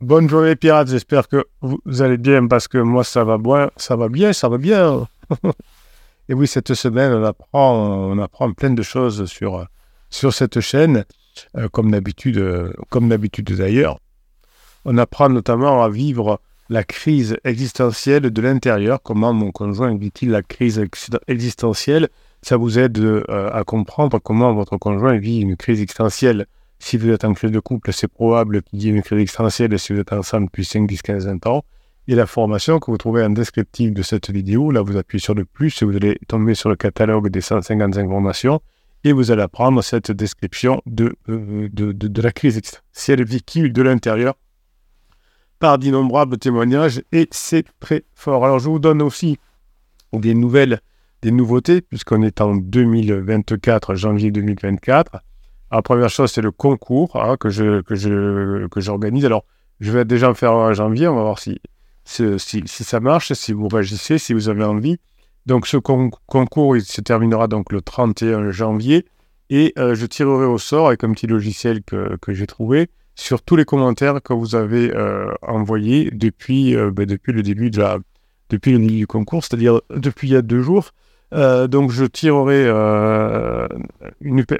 bonne journée pirates, j'espère que vous allez bien parce que moi ça va bien, ça va bien, ça va bien. Et oui, cette semaine, on apprend, on apprend plein de choses sur, sur cette chaîne, euh, comme d'habitude, comme d'habitude d'ailleurs. On apprend notamment à vivre la crise existentielle de l'intérieur, comment mon conjoint vit-il la crise existentielle? Ça vous aide euh, à comprendre comment votre conjoint vit une crise existentielle si vous êtes en crise de couple, c'est probable qu'il y ait une crise existentielle si vous êtes ensemble depuis 5, 10, 15, 20 ans. Et la formation que vous trouvez en descriptif de cette vidéo, là vous appuyez sur le plus et vous allez tomber sur le catalogue des 155 formations et vous allez apprendre cette description de, euh, de, de, la crise existentielle vécue de l'intérieur par d'innombrables témoignages et c'est très fort. Alors je vous donne aussi des nouvelles, des nouveautés puisqu'on est en 2024, janvier 2024. La première chose, c'est le concours hein, que je que je que j'organise. Alors, je vais déjà en faire en janvier. On va voir si si, ça marche, si vous réagissez, si vous avez envie. Donc, ce concours, il se terminera donc le 31 janvier et euh, je tirerai au sort avec un petit logiciel que, que j'ai trouvé sur tous les commentaires que vous avez euh, envoyés depuis euh, ben, depuis le début de la depuis le début du concours, c'est-à-dire depuis il y a deux jours. Euh, donc je tirerai euh,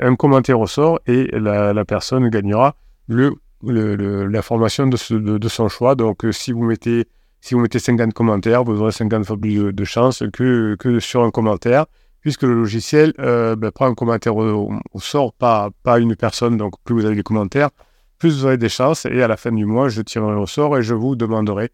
un commentaire au sort et la, personne gagnera le, la formation de, de, son choix. Donc euh, si vous mettez si vous mettez 50 commentaires, vous aurez 50 fois plus de chance que, que sur un commentaire, puisque le logiciel ben, prend un commentaire au, sort, pas, pas une personne. Donc plus vous avez des commentaires, plus vous aurez des chances. Et à la fin du mois, je tirerai au sort et je vous demanderai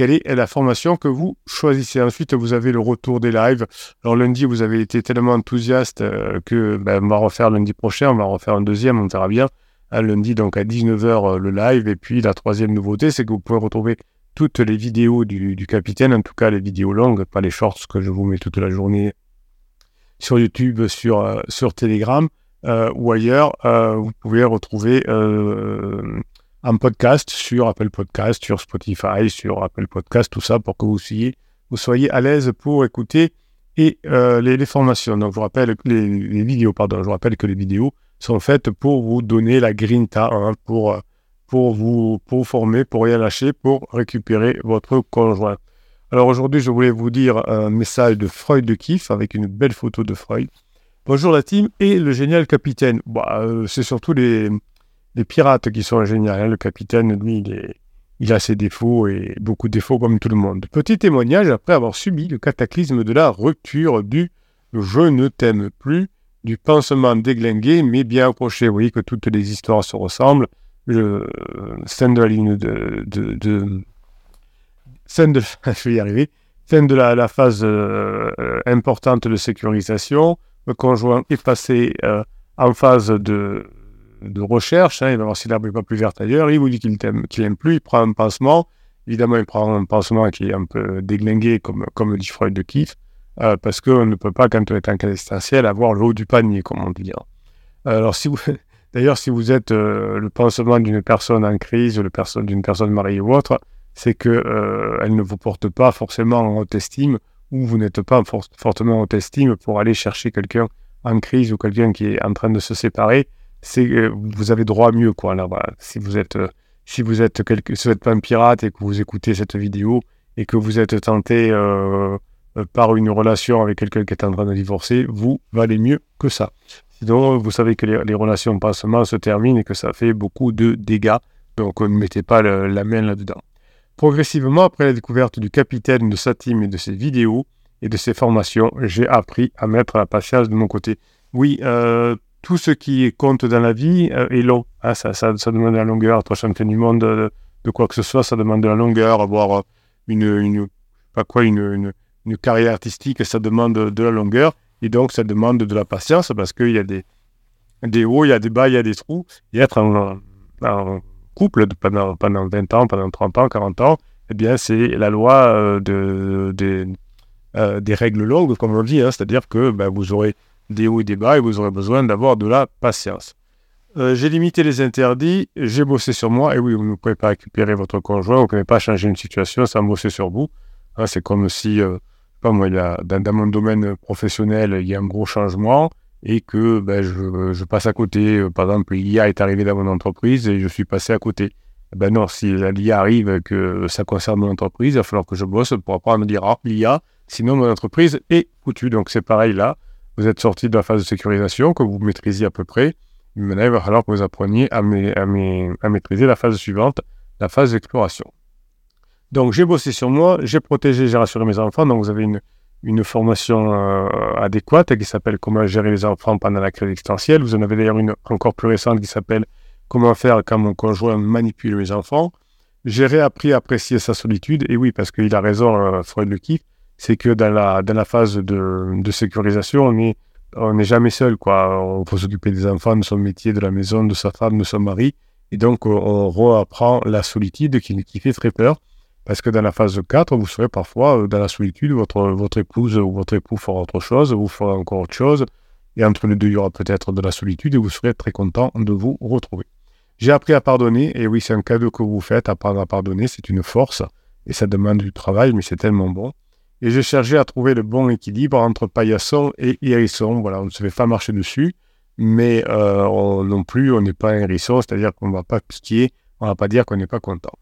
quelle est la formation que vous choisissez. Ensuite, vous avez le retour des lives. Alors lundi, vous avez été tellement enthousiaste euh, que ben, on va refaire lundi prochain, on va refaire un deuxième, on verra bien. Un lundi, donc à 19h, euh, le live. Et puis la troisième nouveauté, c'est que vous pouvez retrouver toutes les vidéos du, capitaine, en tout cas les vidéos longues, pas les shorts que je vous mets toute la journée sur YouTube, sur, euh, sur Telegram ou ailleurs. vous pouvez retrouver un podcast sur Apple Podcast, sur Spotify, sur Apple Podcast, tout ça pour que vous soyez, à l'aise pour écouter et euh, les, formations. Donc, je vous rappelle les, vidéos, pardon, je vous rappelle que les vidéos sont faites pour vous donner la grinta, hein, pour, pour, vous, pour former, pour rien lâcher, pour récupérer votre conjoint. Alors aujourd'hui, je voulais vous dire un message de Freud de Kiff avec une belle photo de Freud. Bonjour la team et le génial capitaine. Bah, euh, c'est surtout les, les pirates qui sont géniaux. Hein. Le capitaine, lui, il, a ses défauts et beaucoup de défauts comme tout le monde. Petit témoignage après avoir subi le cataclysme de la rupture du je ne t'aime plus, du pansement déglingué mais bien approché. Vous voyez que toutes les histoires se ressemblent. Je, scène de la ligne de, de, scène de, je vais y arriver, scène de la, phase euh, importante de sécurisation. Le conjoint est passé euh, en phase de de recherche, hein, il va voir si l'herbe n'est pas plus verte ailleurs, il vous dit qu'il n'aime plus, il prend un pansement, évidemment il prend un pansement qui est un peu déglingué comme, comme dit Freud de Kiff, euh, parce qu'on ne peut pas, quand on est en cas existentiel, avoir le haut du panier, comme on dit. Hein. Alors si vous... D'ailleurs, si vous êtes euh, le pansement d'une personne en crise, ou personne, d'une personne mariée ou autre, c'est qu'elle euh, ne vous porte pas forcément en haute estime, ou vous n'êtes pas fortement en haute estime pour aller chercher quelqu'un en crise ou quelqu'un qui est en train de se séparer c'est vous avez droit à mieux quoi. Là, Si vous êtes euh, si vous êtes quelque, pas un pirate et que vous écoutez cette vidéo et que vous êtes tenté euh, euh, par une relation avec quelqu'un qui est en train de divorcer, vous valez mieux que ça. Sinon, vous savez que les, relations passement se terminent et que ça fait beaucoup de dégâts. Donc, ne mettez pas la main là-dedans. Progressivement, après la découverte du capitaine, de sa team et de ses vidéos et de ses formations, j'ai appris à mettre la patience de mon côté. Oui, euh, tout ce qui compte dans la vie euh, est long. Ah, ça, demande de la longueur. Être champion du monde de, quoi que ce soit, ça demande de la longueur. Avoir euh, une, quoi, une, carrière artistique, ça demande de la longueur. Et donc, ça demande de la patience parce qu'il y a des, hauts, il y a des bas, il y a des trous. Et être en, couple pendant, pendant 20 ans, pendant 30 ans, 40 ans, eh bien, c'est la loi euh, de, des règles longues, comme on dit. Hein. C'est-à-dire que ben, vous aurez des hauts et des bas et vous aurez besoin d'avoir de la patience. Euh, j'ai limité les interdits, j'ai bossé sur moi, et oui, vous ne pouvez pas récupérer votre conjoint, vous ne pouvez pas changer une situation sans bosser sur vous. Hein, c'est comme si, euh, pas moi, il y a, dans, mon domaine professionnel, il y a un gros changement et que ben, je, passe à côté. Euh, par exemple, l'IA est arrivé dans mon entreprise et je suis passé à côté. Ben non, si l'IA arrive que ça concerne mon entreprise, il va falloir que je bosse pour apprendre à dire ah, l'IA, sinon mon entreprise est foutue. Donc c'est pareil là, vous êtes sorti de la phase de sécurisation que vous maîtrisez à peu près. Maintenant, il va falloir que vous appreniez à, maîtriser la phase suivante, la phase d'exploration. Donc j'ai bossé sur moi, j'ai protégé, j'ai rassuré mes enfants. Donc vous avez une, une formation euh, adéquate qui s'appelle Comment gérer les enfants pendant la crise existentielle. Vous en avez d'ailleurs une encore plus récente qui s'appelle Comment faire quand mon conjoint manipule mes enfants. J'ai réappris à apprécier sa solitude. Et oui, parce qu'il a raison, euh, Freud le kiffe, c'est que dans la, dans la phase de, de sécurisation, on n'est on n'est jamais seul. Quoi. On faut s'occuper des enfants, de son métier, de la maison, de sa femme, de son mari. Et donc, on, reapprend la solitude qui, qui fait très peur. Parce que dans la phase 4, vous serez parfois euh, dans la solitude, votre, votre épouse ou votre époux fera autre chose, vous ferez encore autre chose, et entre les deux, il y aura peut-être de la solitude, et vous serez très content de vous retrouver. J'ai appris à pardonner, et oui, c'est un cadeau que vous faites, apprendre à pardonner, c'est une force, et ça demande du travail, mais c'est tellement bon. Et j'ai cherché à trouver le bon équilibre entre paillasson et hérisson. Voilà, on ne se fait pas marcher dessus, mais euh, non plus, on n'est pas un hérisson, c'est-à-dire qu'on ne va pas piquer, on ne va pas dire qu'on n'est pas content.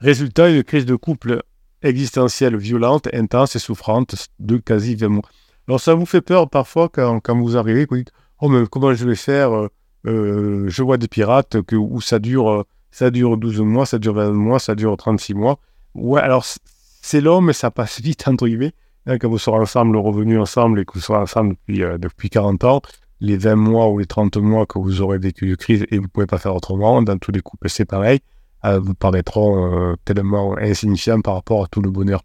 Résultat, une crise de couple existentielle violente, intense et souffrante de quasi 20 mois. Alors ça vous fait peur parfois quand, vous arrivez, vous dites, oh mais comment je vais faire euh, euh, Je vois des pirates où ça dure, ça dure 12 mois, ça dure 20 mois, ça dure 36 mois. Ouais, alors c'est mais ça passe vite, entre guillemets. Hein, quand vous serez ensemble, revenu ensemble et que vous serez ensemble depuis, depuis 40 ans, les 20 mois ou les 30 mois que vous aurez vécu de crise et vous ne pouvez pas faire autrement, dans tous les couples c'est pareil. Euh, vous paraîtront euh, tellement insignifiants par rapport à tout le bonheur.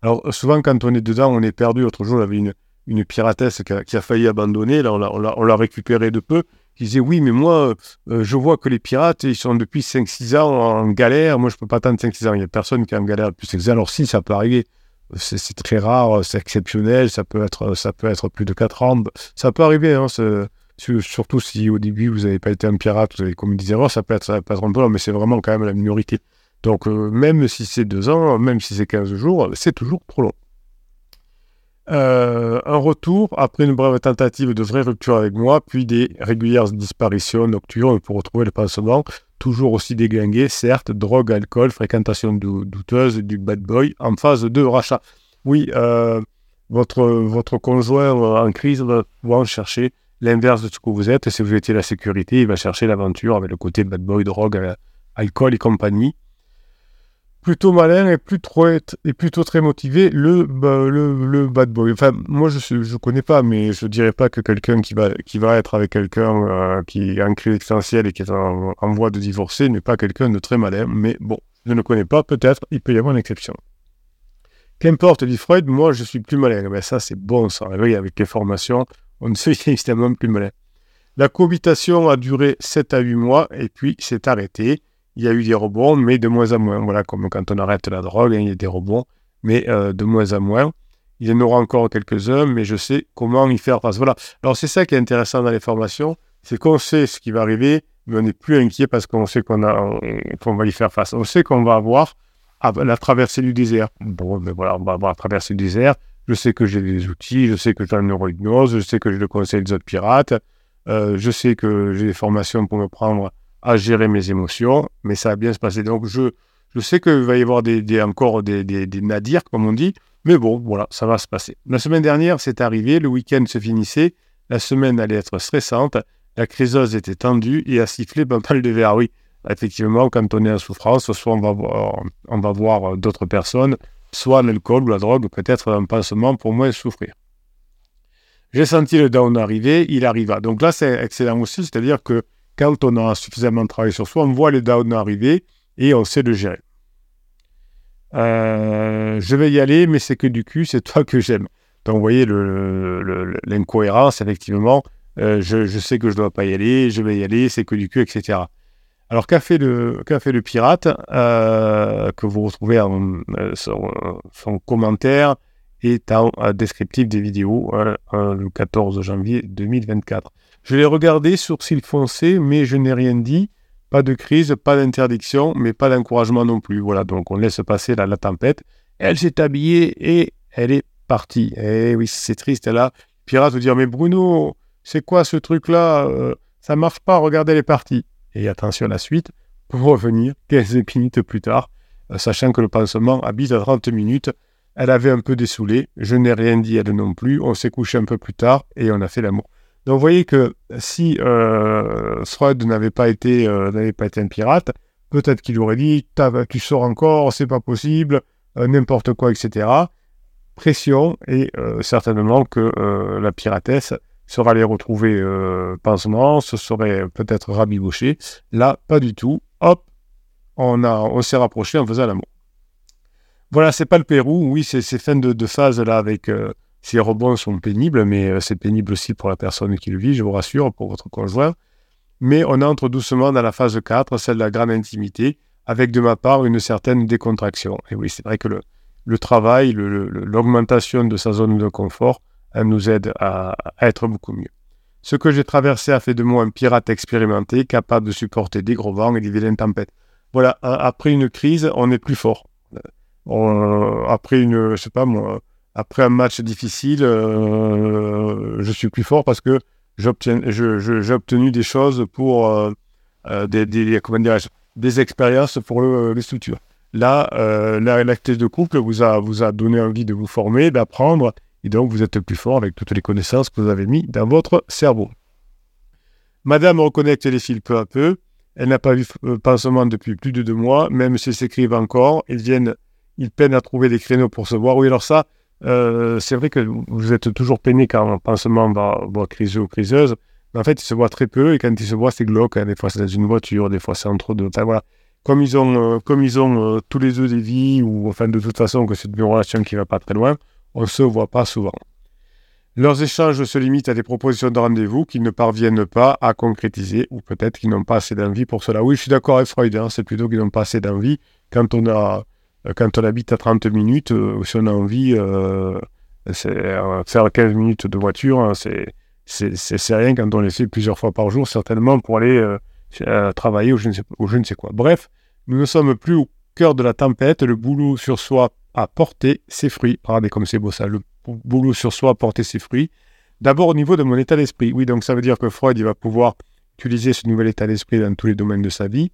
Alors souvent quand on est dedans, on est perdu. L'autre jour, j'avais une, une piratesse qui a, failli abandonner. Là, on l'a récupéré de peu. Qui disait oui, mais moi, euh, je vois que les pirates, ils sont depuis 5-6 ans en galère. Moi, je peux pas attendre 5-6 ans. Il n'y a personne qui est en galère depuis 5 ans. Alors si, ça peut arriver. C'est très rare, c'est exceptionnel. Ça peut, être, ça peut être plus de 4 ans. Ça peut arriver. Hein, Surtout si au début vous n'avez pas été un pirate, vous avez commis des erreurs, ça peut être, ça peut être un peu mais c'est vraiment quand même la minorité. Donc euh, même si c'est deux ans, même si c'est 15 jours, c'est toujours trop long. Euh, un retour après une brève tentative de vraie rupture avec moi, puis des régulières disparitions nocturnes pour retrouver le pansement, toujours aussi déglingué, certes, drogue, alcool, fréquentation douteuse du bad boy en phase de rachat. Oui, euh, votre, votre conjoint en crise va en chercher l'inverse de ce que vous êtes. Si vous étiez la sécurité, il va chercher l'aventure avec le côté bad boy, drogue, euh, alcool et compagnie. Plutôt malin et, plutôt, très motivé, le, le, bad boy. Enfin, moi, je ne connais pas, mais je ne dirais pas que quelqu'un qui va, qui va être avec quelqu'un euh, qui a un crise existentiel et qui est en, voie de divorcer n'est pas quelqu'un de très malin. Mais bon, je ne connais pas, peut-être, il peut y avoir une exception. Qu'importe, dit Freud, moi, je suis plus malin. Mais ça, c'est bon, ça. Oui, avec les formations, on ne sait évidemment plus malin. La cohabitation a duré 7 à 8 mois et puis s'est arrêtée. Il y a eu des rebonds, mais de moins en moins. Voilà, comme quand on arrête la drogue, hein, il y a des rebonds, mais euh, de moins en moins. Il y en aura encore quelques-uns, mais je sais comment y faire face. Voilà. Alors c'est ça qui est intéressant dans les formations, c'est qu'on sait ce qui va arriver, mais on n'est plus inquiet parce qu'on sait qu'on va y faire face. On sait qu'on va avoir la traversée du désert. Bon, mais voilà, on va avoir la traversée du désert. Je sais que j'ai des outils, je sais que j'ai une neurohypnose, je sais que j'ai le conseil des autres pirates, euh, je sais que j'ai des formations pour me prendre à gérer mes émotions, mais ça va bien se passer. Donc je, je sais qu'il va y avoir des, encore des, des, nadirs, comme on dit, mais bon, voilà, ça va se passer. La semaine dernière, c'est arrivé, le week-end se finissait, la semaine allait être stressante, la criseuse était tendue et a sifflé pas mal de verre. Oui, effectivement, quand on est en souffrance, soit on va voir, on va voir d'autres personnes, soit l'alcool ou la drogue, peut-être un pansement pour moins souffrir. J'ai senti le down arriver, il arriva. Donc là, c'est excellent aussi, c'est-à-dire que quand on a suffisamment travaillé sur soi, on voit le down arriver et on sait le gérer. Euh, je vais y aller, mais c'est que du cul, c'est toi que j'aime. Donc vous voyez l'incohérence, effectivement. Euh, je, sais que je ne dois pas y aller, je vais y aller, c'est que du cul, etc. Alors, qu'a fait, le, pirate euh, que vous retrouvez en, son, commentaire est en descriptif des vidéos hein, euh, le 14 janvier 2024. Je l'ai regardé, sourcil foncé, mais je n'ai rien dit. Pas de crise, pas d'interdiction, mais pas d'encouragement non plus. Voilà, donc on laisse passer la, tempête. Elle s'est habillée et elle est partie. Eh oui, c'est triste là. Pirate vous dire, mais Bruno, c'est quoi ce truc-là Ça marche pas, regardez, elle est partie et attention à la suite, pour revenir 15 minutes plus tard, euh, sachant que le pansement habite à 30 minutes. Elle avait un peu dessoulé, je n'ai rien dit elle non plus, on s'est couché un peu plus tard et on a fait l'amour. Donc vous voyez que si euh, Freud n'avait pas, été, euh, pas été un pirate, peut-être qu'il aurait dit tu sors encore, c'est pas possible, n'importe quoi, etc. Pression et certainement que la piratesse sera allée retrouver pansement, se serait peut-être rabiboché. Là, pas du tout. Hop, on, on s'est rapproché en faisant l'amour. Voilà, c'est pas le Pérou. Oui, ces, ces fins de, phase là avec euh, ces rebonds sont pénibles, mais euh, c'est pénible aussi pour la personne qui le vit, je vous rassure, pour votre conjoint. Mais on entre doucement dans la phase 4, celle de la grande intimité, avec de ma part une certaine décontraction. Et oui, c'est vrai que le, travail, l'augmentation de sa zone de confort, elle nous aide à, être beaucoup mieux. Ce que j'ai traversé a fait de moi un pirate expérimenté, capable de supporter des gros vents et des vilaines tempêtes. Voilà, après une crise, on est plus fort. Euh, après une, je sais pas moi, après un match difficile, euh, je suis plus fort parce que j'ai obtenu des choses pour euh, des, des, des expériences pour les structures. Là, l'acte de couple vous a, vous a donné envie de vous former, d'apprendre, et donc vous êtes plus fort avec toutes les connaissances que vous avez mis dans votre cerveau. Madame reconnecte les fils peu à peu. Elle n'a pas vu pansement depuis plus de deux mois, même s'ils s'écrivent encore. Ils viennent ils peinent à trouver des créneaux pour se voir. Oui, alors ça, euh, c'est vrai que vous êtes toujours peiné quand un pansement va, voir criseux ou criseuse. Mais en fait, ils se voient très peu et quand ils se voient, c'est glauque. Hein. Des fois, c'est dans une voiture, des fois, c'est entre deux. Voilà. Comme ils ont, euh, comme ils ont euh, tous les deux des vies, ou enfin, de toute façon, que c'est une relation qui ne va pas très loin, on ne se voit pas souvent. Leurs échanges se limitent à des propositions de rendez-vous qu'ils ne parviennent pas à concrétiser, ou peut-être qu'ils n'ont pas assez d'envie pour cela. Oui, je suis d'accord avec Freud, hein. c'est plutôt qu'ils n'ont pas assez d'envie. Quand on a quand on habite à 30 minutes, euh, si on a envie, euh, faire 15 minutes de voiture, hein, c'est rien quand on les fait plusieurs fois par jour, certainement pour aller travailler ou je, ne sais, ou je ne sais quoi. Bref, nous ne sommes plus au cœur de la tempête, le boulot sur soi a porté ses fruits. Regardez comme c'est beau ça, le boulot sur soi a porté ses fruits. D'abord au niveau de mon état d'esprit. Oui, donc ça veut dire que Freud il va pouvoir utiliser ce nouvel état d'esprit dans tous les domaines de sa vie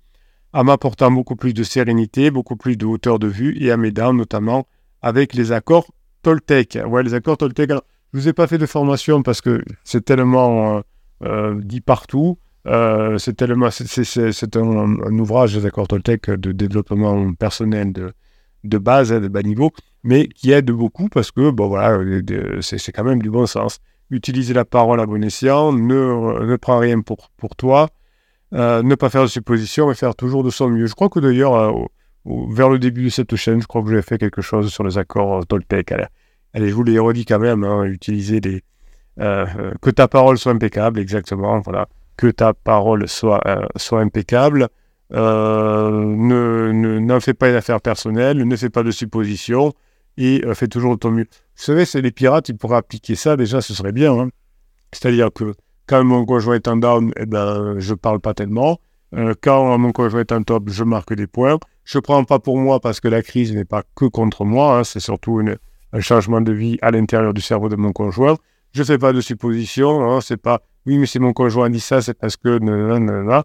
en m'apportant beaucoup plus de sérénité, beaucoup plus de hauteur de vue et à m'aidant notamment avec les accords Toltec. Ouais, les accords Toltec. Je vous ai pas fait de formation parce que c'est tellement euh, euh, dit partout. Euh, c'est tellement, c'est un, un, ouvrage des accords Toltec de développement personnel de, de base, hein, de bas niveau, mais qui aide beaucoup parce que, bon voilà, c'est quand même du bon sens. Utiliser la parole à bon escient, ne, ne prends rien pour, pour toi, euh, ne pas faire de suppositions et faire toujours de son mieux. Je crois que d'ailleurs, euh, vers le début de cette chaîne, je crois que j'ai fait quelque chose sur les accords euh, Toltec. Allez, allez je vous l'ai redit quand même, hein, utiliser des... que ta parole soit impeccable, exactement, voilà. Que ta parole soit, soit impeccable. ne, n'en fais pas une affaire personnelle, ne fais pas de suppositions et fais toujours de ton mieux. Vous savez, c'est les pirates, ils pourraient appliquer ça, déjà, ce serait bien. Hein. C'est-à-dire que quand mon conjoint est en down, eh ben, je parle pas tellement. Euh, quand mon conjoint est en top, je marque des points. Je prends pas pour moi parce que la crise n'est pas que contre moi. Hein. c'est surtout un changement de vie à l'intérieur du cerveau de mon conjoint. Je fais pas de suppositions. Hein, c'est pas oui, mais si mon conjoint dit ça, c'est parce que nanana.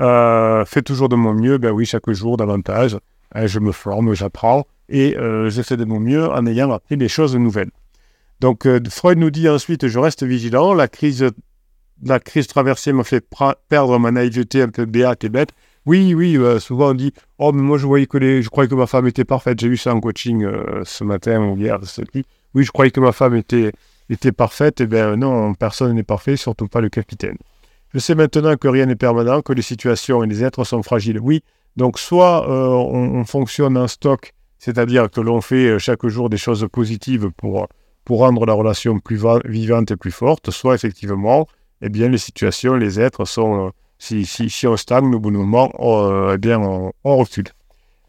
Euh, fais toujours de mon mieux. Ben oui, chaque jour davantage. Hein, je me forme, j'apprends et euh, je fais de mon mieux en ayant appris des choses nouvelles. Donc euh, Freud nous dit ensuite, je reste vigilant. La crise la crise traversée m'a fait perdre ma naïveté un peu béate et bête. Oui, oui, euh, souvent on dit Oh, mais moi je voyais que je croyais que ma femme était parfaite. J'ai vu ça en coaching euh, ce matin ou hier. Oui, je croyais que ma femme était, était parfaite. Eh bien, non, personne n'est parfait, surtout pas le capitaine. Je sais maintenant que rien n'est permanent, que les situations et les êtres sont fragiles. Oui, donc soit euh, on, fonctionne en stock, c'est-à-dire que l'on fait chaque jour des choses positives pour, pour rendre la relation plus vivante et plus forte, soit effectivement eh bien, les situations, les êtres sont, euh, si, on stagne au bout d'un moment, euh, eh bien, on, recule.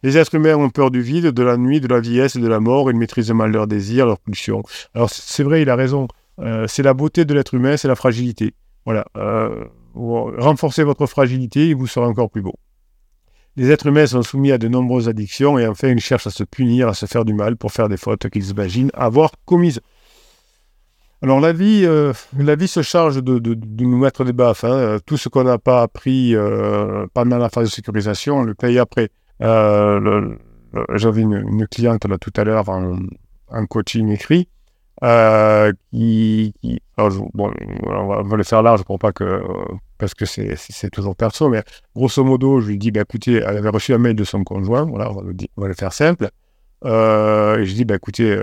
Les êtres humains ont peur du vide, de la nuit, de la vieillesse et de la mort. Ils maîtrisent mal leurs désirs, leurs pulsions. Alors, c'est vrai, il a raison. Euh, c'est la beauté de l'être humain, c'est la fragilité. Voilà. renforcez votre fragilité et vous serez encore plus beau. Les êtres humains sont soumis à de nombreuses addictions et enfin, ils cherchent à se punir, à se faire du mal pour faire des fautes qu'ils imaginent avoir commises. Alors la vie, euh, la vie se charge de, nous mettre des baffes. Hein. Tout ce qu'on n'a pas appris euh, pendant la phase de sécurisation, on le paye après. Euh, J'avais une, une, cliente là tout à l'heure en, coaching écrit euh, qui, alors, bon, on va, le faire large pour pas que parce que c'est toujours perso, mais grosso modo, je lui dis, bah, écoutez, elle avait reçu un mail de son conjoint, voilà, on va le, faire simple. et je dis, bah, écoutez,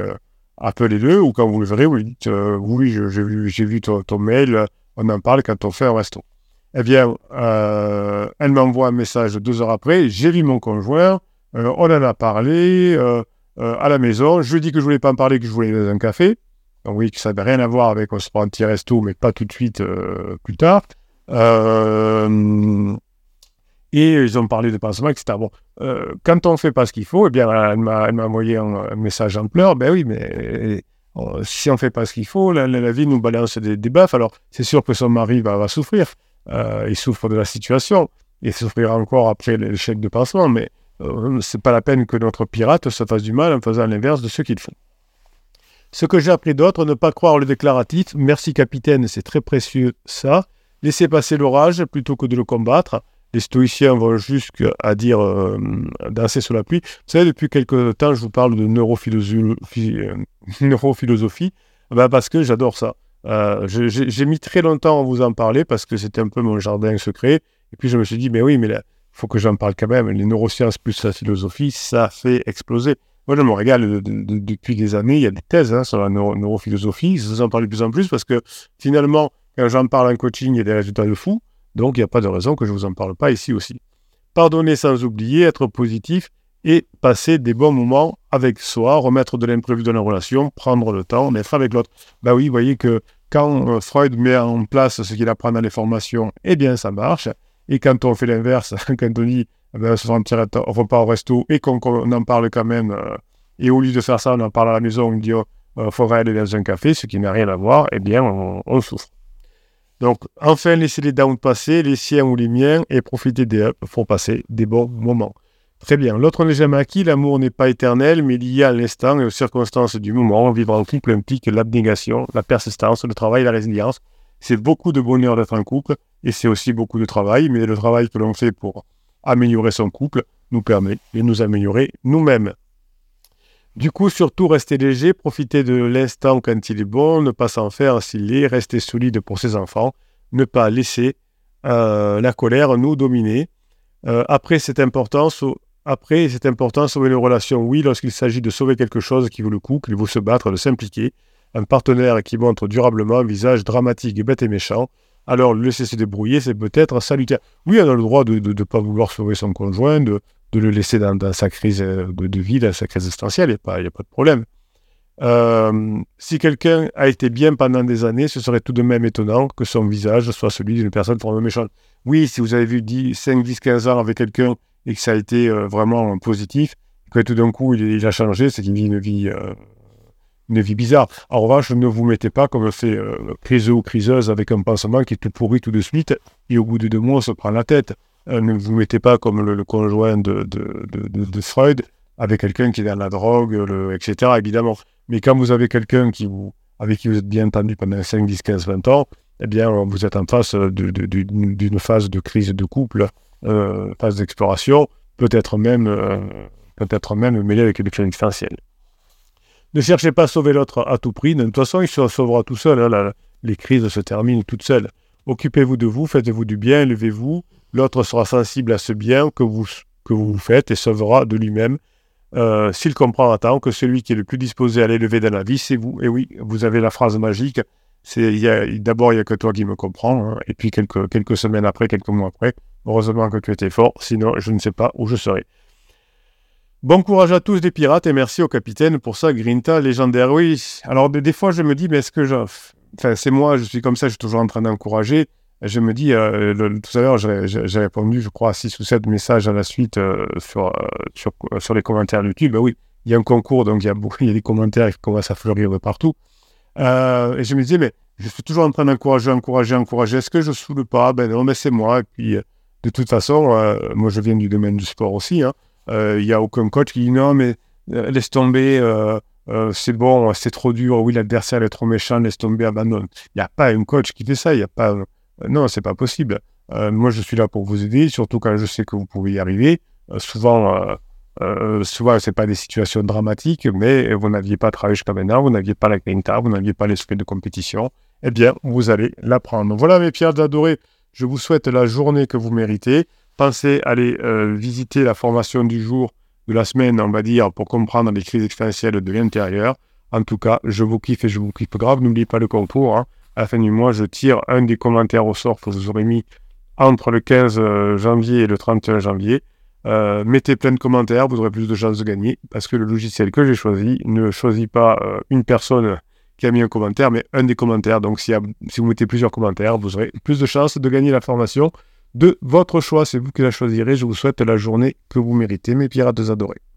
appelez-le ou quand vous le verrez, vous lui dites euh, Oui, j'ai vu, ton, mail, on en parle quand on fait un resto. Eh bien, euh, elle m'envoie un message deux heures après J'ai vu mon conjoint, euh, on en a parlé à la maison. Je lui ai dit que je voulais pas en parler, que je voulais dans un café. Donc, oui, que ça n'avait rien à voir avec on se prend un petit resto, mais pas tout de suite plus tard. Et ils ont parlé de pansement, etc. Bon, euh, quand on ne fait pas ce qu'il faut, eh bien, elle m'a envoyé un, message en pleurs. Ben oui, mais euh, si on ne fait pas ce qu'il faut, la, vie nous balance des, des baffes. Alors, c'est sûr que son mari va, souffrir. Euh, il souffre de la situation. Il souffrira encore après l'échec de pansement. Mais euh, c'est pas la peine que notre pirate se fasse du mal en faisant l'inverse de ce qu'il faut. Ce que j'ai appris d'autre, ne pas croire le déclaratif. Merci capitaine, c'est très précieux ça. Laissez passer l'orage plutôt que de le combattre les stoïciens vont jusqu'à dire euh, danser sous la pluie. Vous savez, depuis quelque temps, je vous parle de neurophilosophie, euh, neurophilosophie ben parce que j'adore ça. Euh, J'ai mis très longtemps à vous en parler parce que c'était un peu mon jardin secret. Et puis je me suis dit, mais oui, mais il faut que j'en parle quand même. Les neurosciences plus la philosophie, ça fait exploser. Moi, je me régale de, de, de, depuis des années. Il y a des thèses hein, sur la neuro neurophilosophie. Je vous en parle de plus en plus parce que finalement, quand j'en parle en coaching, il y a des résultats de fou. Donc, il n'y a pas de raison que je ne vous en parle pas ici aussi. Pardonner sans oublier, être positif et passer des bons moments avec soi, remettre de l'imprévu dans la relation, prendre le temps d'être avec l'autre. Bah oui, vous voyez que quand euh, Freud met en place ce qu'il apprend dans les formations, eh bien, ça marche. Et quand on fait l'inverse, quand on dit eh ben, se sentir au repas au resto et qu'on en parle quand même, euh, et au lieu de faire ça, on en parle à la maison, on dit oh, faudrait aller dans un café, ce qui n'a rien à voir, eh bien, on, on souffre. Donc, enfin, laissez les downs passer, les siens ou les miens, et profitez des ups pour passer des bons moments. Très bien. L'autre n'est jamais acquis. L'amour n'est pas éternel, mais lié à l'instant et aux circonstances du moment. Vivre en couple implique l'abnégation, la persistance, le travail, la résilience. C'est beaucoup de bonheur d'être en couple, et c'est aussi beaucoup de travail, mais le travail que l'on fait pour améliorer son couple nous permet de nous améliorer nous-mêmes. Du coup, surtout, rester léger, profiter de l'instant quand il est bon, ne pas s'en faire s'il est, rester solide pour ses enfants, ne pas laisser euh, la colère nous dominer. Euh, après, c'est important, après, sauver une relation, oui, lorsqu'il s'agit de sauver quelque chose qui vaut le coup, qu'il vaut se battre, de s'impliquer. Un partenaire qui montre durablement un visage dramatique bête et méchant, alors le laisser se débrouiller, c'est peut-être salutaire. Oui, on a le droit de ne pas vouloir sauver son conjoint, de, de le laisser dans, sa crise de, de, vie, dans sa crise existentielle, il n'y a, a, pas de problème. Euh, si quelqu'un a été bien pendant des années, ce serait tout de même étonnant que son visage soit celui d'une personne vraiment méchante. Oui, si vous avez vu 10, 5, 10, 15 ans avec quelqu'un et que ça a été euh, vraiment positif, que tout d'un coup il, il, a changé, c'est qu'il une vie, euh, bizarre. En revanche, ne vous mettez pas comme fait euh, criseux ou criseuse avec un pansement qui est tout pourri tout de suite et au bout de deux mois on se prend la tête. Euh, ne vous mettez pas comme le, conjoint de, Freud avec quelqu'un qui est dans la drogue, etc. évidemment. Mais quand vous avez quelqu'un avec qui vous êtes bien entendu pendant 5, 10, 15, 20 ans, eh bien, vous êtes en face d'une phase de crise de couple, euh, phase d'exploration, peut-être même, euh, peut-être même mêlée avec une crise existentielle. Ne cherchez pas à sauver l'autre à tout prix. De toute façon, il se sauvera tout seul. Hein, les crises se terminent toutes seules. Occupez-vous de vous, faites-vous du bien, élevez-vous. L'autre sera sensible à ce bien que vous, vous faites et sauvera de lui-même. Euh, S'il comprend à temps que celui qui est le plus disposé à l'élever dans la vie, c'est vous. Et oui, vous avez la phrase magique. D'abord il n'y a que toi qui me comprends. Hein, et puis quelques, quelques semaines après, quelques mois après, heureusement que tu étais fort. Sinon, je ne sais pas où je serais. Bon courage à tous les pirates et merci au capitaine pour ça, Grinta, légendaire. Oui, alors des, des fois je me dis, mais est-ce que je... Enfin, c'est moi, je suis comme ça, je suis toujours en train d'encourager. Je me dis, euh, tout à l'heure, j'ai répondu, je crois, à 6 ou 7 messages à la suite euh, sur, euh, sur, les commentaires YouTube. Ben oui, il y a un concours, donc il y a, beaucoup, il y a des commentaires qui commencent à fleurir de partout. Et je me disais, mais je suis toujours en train d'encourager, encourager, encourager. Est-ce que je saoule pas? Ben non, mais c'est moi. Et puis, de toute façon, moi, je viens du domaine du sport aussi. Hein. Il n'y a aucun coach qui dit, non, mais laisse tomber c'est bon, c'est trop dur, oui, l'adversaire est trop méchant, laisse tomber, abandonne. Il n'y a pas un coach qui fait ça, il n'y a pas. Euh, non, c'est pas possible. Euh, moi, je suis là pour vous aider, surtout quand je sais que vous pouvez y arriver. souvent, souvent, c'est pas des situations dramatiques, mais vous n'aviez pas travaillé jusqu'à maintenant, vous n'aviez pas la grinta, vous n'aviez pas l'esprit de compétition. Eh bien, vous allez l'apprendre. Voilà, mes pierres adorés. Je vous souhaite la journée que vous méritez. Pensez à aller visiter la formation du jour de la semaine, on va dire, pour comprendre les crises exponentielles de l'intérieur. En tout cas, je vous kiffe et je vous kiffe grave. N'oubliez pas le concours. Hein. À la fin du mois, je tire un des commentaires au sort que vous aurais mis entre le 15 euh, janvier et le 31 janvier. Euh, mettez plein de commentaires, vous aurez plus de chances de gagner parce que le logiciel que j'ai choisi ne choisit pas euh, une personne qui a mis un commentaire, mais un des commentaires. Donc, si, si vous mettez plusieurs commentaires, vous aurez plus de chances de gagner la formation de votre choix. C'est vous qui la choisirez. Je vous souhaite la journée que vous méritez, mes pirates adorés.